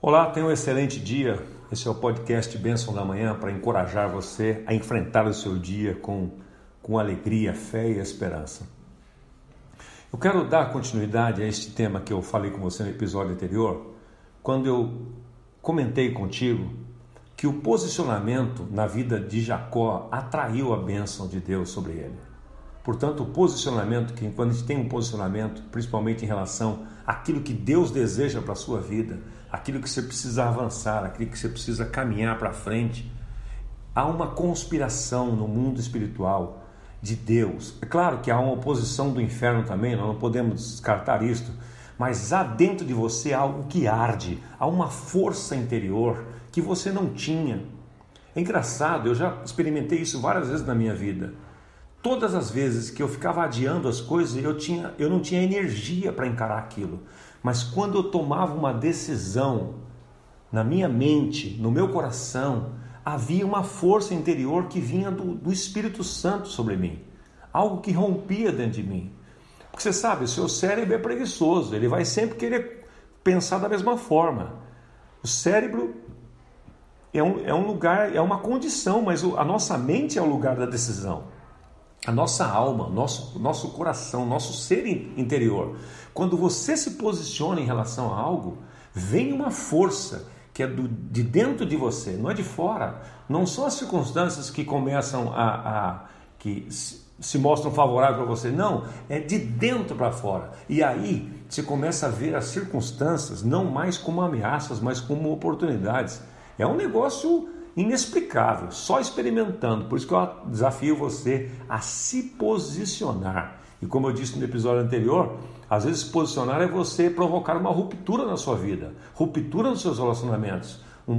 Olá, tenha um excelente dia. Esse é o podcast Bênção da Manhã para encorajar você a enfrentar o seu dia com, com alegria, fé e esperança. Eu quero dar continuidade a este tema que eu falei com você no episódio anterior, quando eu comentei contigo que o posicionamento na vida de Jacó atraiu a bênção de Deus sobre ele. Portanto, o posicionamento, que quando a gente tem um posicionamento, principalmente em relação àquilo que Deus deseja para a sua vida, aquilo que você precisa avançar, aquilo que você precisa caminhar para frente, há uma conspiração no mundo espiritual de Deus. É claro que há uma oposição do inferno também, nós não podemos descartar isto, mas há dentro de você algo que arde, há uma força interior que você não tinha. É engraçado, eu já experimentei isso várias vezes na minha vida. Todas as vezes que eu ficava adiando as coisas, eu, tinha, eu não tinha energia para encarar aquilo. Mas quando eu tomava uma decisão na minha mente, no meu coração, havia uma força interior que vinha do, do Espírito Santo sobre mim. Algo que rompia dentro de mim. Porque você sabe, o seu cérebro é preguiçoso, ele vai sempre querer pensar da mesma forma. O cérebro é um, é um lugar, é uma condição, mas a nossa mente é o lugar da decisão a nossa alma, nosso, nosso coração, nosso ser interior. Quando você se posiciona em relação a algo, vem uma força que é do, de dentro de você, não é de fora. Não são as circunstâncias que começam a, a que se mostram favoráveis para você, não, é de dentro para fora. E aí você começa a ver as circunstâncias não mais como ameaças, mas como oportunidades. É um negócio inexplicável, só experimentando. Por isso que eu desafio você a se posicionar. E como eu disse no episódio anterior, às vezes posicionar é você provocar uma ruptura na sua vida, ruptura nos seus relacionamentos, um, um,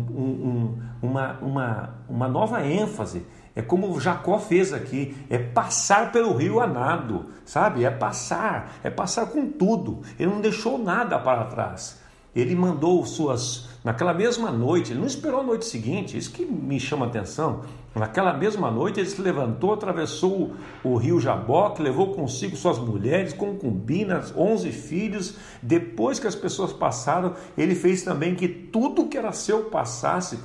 um, uma, uma, uma nova ênfase. É como Jacó fez aqui, é passar pelo rio a nado, sabe? É passar, é passar com tudo. Ele não deixou nada para trás. Ele mandou suas Naquela mesma noite, ele não esperou a noite seguinte, isso que me chama a atenção. Naquela mesma noite, ele se levantou, atravessou o, rio Jaboque, levou consigo suas mulheres, concubinas, onze filhos. Depois que as pessoas passaram, ele fez também que tudo que era seu passasse.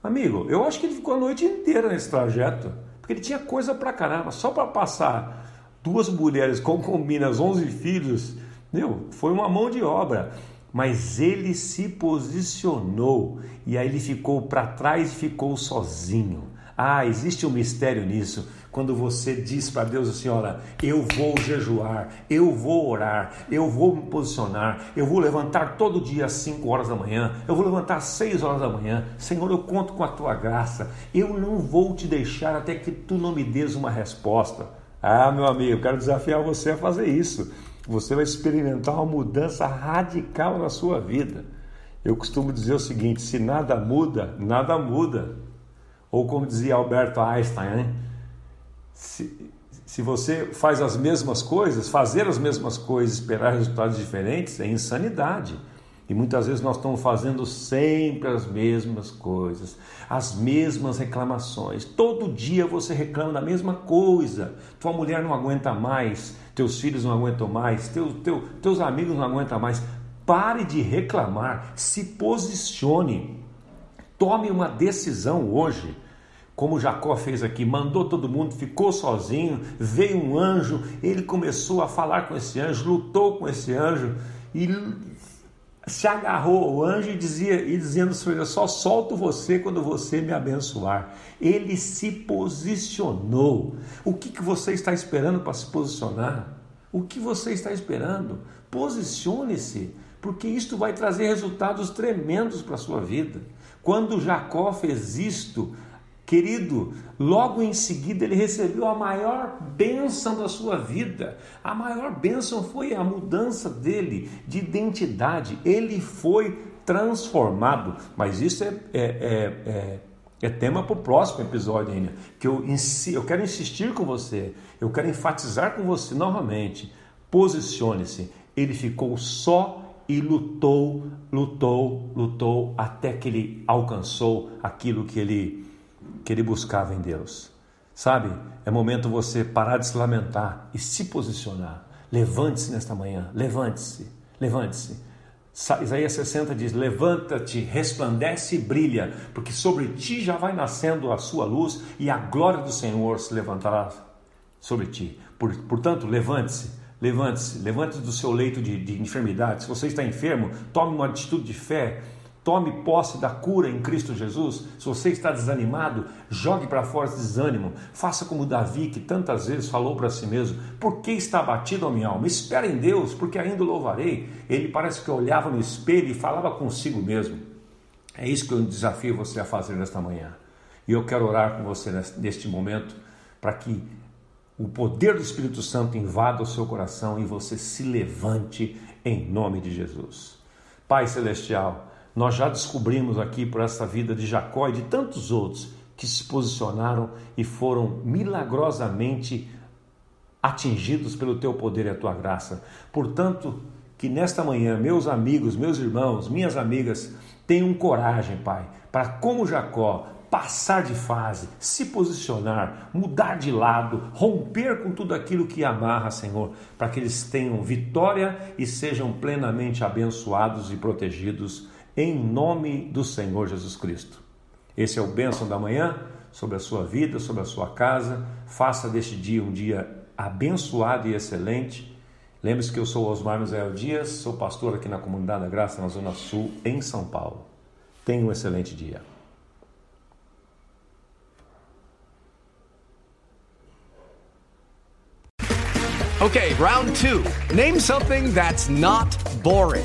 Amigo, eu acho que ele ficou a noite inteira nesse trajeto, porque ele tinha coisa pra caramba, só para passar duas mulheres, concubinas, onze filhos. Meu, foi uma mão de obra mas ele se posicionou e aí ele ficou para trás e ficou sozinho. Ah, existe um mistério nisso. Quando você diz para Deus assim: Olha, eu vou jejuar, eu vou orar, eu vou me posicionar, eu vou levantar todo dia às 5 horas da manhã, eu vou levantar às 6 horas da manhã. Senhor, eu conto com a tua graça, eu não vou te deixar até que tu não me des uma resposta. Ah, meu amigo, quero desafiar você a fazer isso você vai experimentar uma mudança radical na sua vida. Eu costumo dizer o seguinte: se nada muda, nada muda. Ou como dizia Alberto Einstein, né? se, se você faz as mesmas coisas, fazer as mesmas coisas, esperar resultados diferentes, é insanidade. E muitas vezes nós estamos fazendo sempre as mesmas coisas, as mesmas reclamações. Todo dia você reclama da mesma coisa. Tua mulher não aguenta mais, teus filhos não aguentam mais, teu, teu, teus amigos não aguentam mais. Pare de reclamar, se posicione. Tome uma decisão hoje como Jacó fez aqui, mandou todo mundo, ficou sozinho, veio um anjo, ele começou a falar com esse anjo, lutou com esse anjo e se agarrou ao anjo e dizia e dizendo eu só solto você quando você me abençoar. Ele se posicionou. O que, que você está esperando para se posicionar? O que você está esperando? Posicione-se, porque isto vai trazer resultados tremendos para a sua vida. Quando Jacó fez isto, Querido, logo em seguida ele recebeu a maior bênção da sua vida. A maior bênção foi a mudança dele de identidade. Ele foi transformado. Mas isso é, é, é, é, é tema para o próximo episódio ainda. Que eu, eu quero insistir com você, eu quero enfatizar com você novamente. Posicione-se. Ele ficou só e lutou, lutou, lutou até que ele alcançou aquilo que ele, que ele buscava em Deus. Sabe? É momento você parar de se lamentar e se posicionar. Levante-se nesta manhã, levante-se, levante-se. Isaías 60 diz: Levanta-te, resplandece e brilha, porque sobre ti já vai nascendo a sua luz e a glória do Senhor se levantará sobre ti. Portanto, levante-se, levante-se, levante-se do seu leito de, de enfermidade. Se você está enfermo, tome uma atitude de fé, Tome posse da cura em Cristo Jesus. Se você está desanimado, jogue para fora esse desânimo. Faça como Davi, que tantas vezes falou para si mesmo: Por que está abatido a minha alma? Espera em Deus, porque ainda louvarei. Ele parece que olhava no espelho e falava consigo mesmo. É isso que eu desafio você a fazer nesta manhã. E eu quero orar com você neste momento para que o poder do Espírito Santo invada o seu coração e você se levante em nome de Jesus. Pai Celestial, nós já descobrimos aqui por essa vida de Jacó e de tantos outros que se posicionaram e foram milagrosamente atingidos pelo teu poder e a tua graça. Portanto, que nesta manhã, meus amigos, meus irmãos, minhas amigas, tenham coragem, Pai, para como Jacó passar de fase, se posicionar, mudar de lado, romper com tudo aquilo que amarra, Senhor, para que eles tenham vitória e sejam plenamente abençoados e protegidos em nome do Senhor Jesus Cristo. Esse é o bênção da manhã sobre a sua vida, sobre a sua casa. Faça deste dia um dia abençoado e excelente. Lembre-se que eu sou Osmar Misael Dias, sou pastor aqui na Comunidade da Graça, na Zona Sul, em São Paulo. Tenha um excelente dia. Okay, round two. Name something that's not boring.